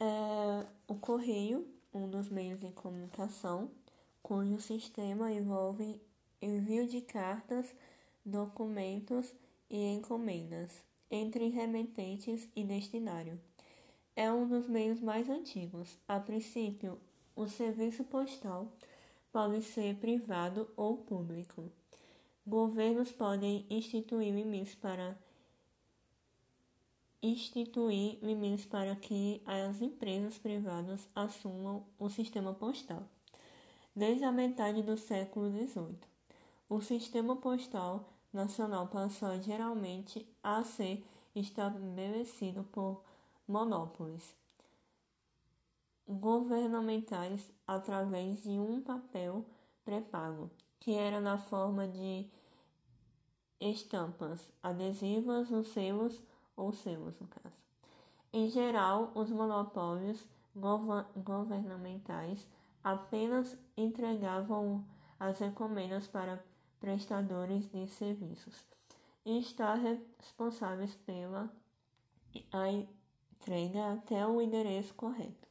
é o correio, um dos meios de comunicação, cujo sistema envolve envio de cartas, documentos e encomendas entre remetentes e destinário. É um dos meios mais antigos. A princípio, o serviço postal pode ser privado ou público. Governos podem instituir limites para instituir limites para que as empresas privadas assumam o sistema postal. Desde a metade do século XVIII, o sistema postal nacional passou geralmente a ser estabelecido por monopólios governamentais através de um papel pré-pago, que era na forma de estampas adesivas nos selos ou selos, no caso. Em geral, os monopólios governamentais apenas entregavam as encomendas para prestadores de serviços e estar responsáveis pela entrega até o endereço correto.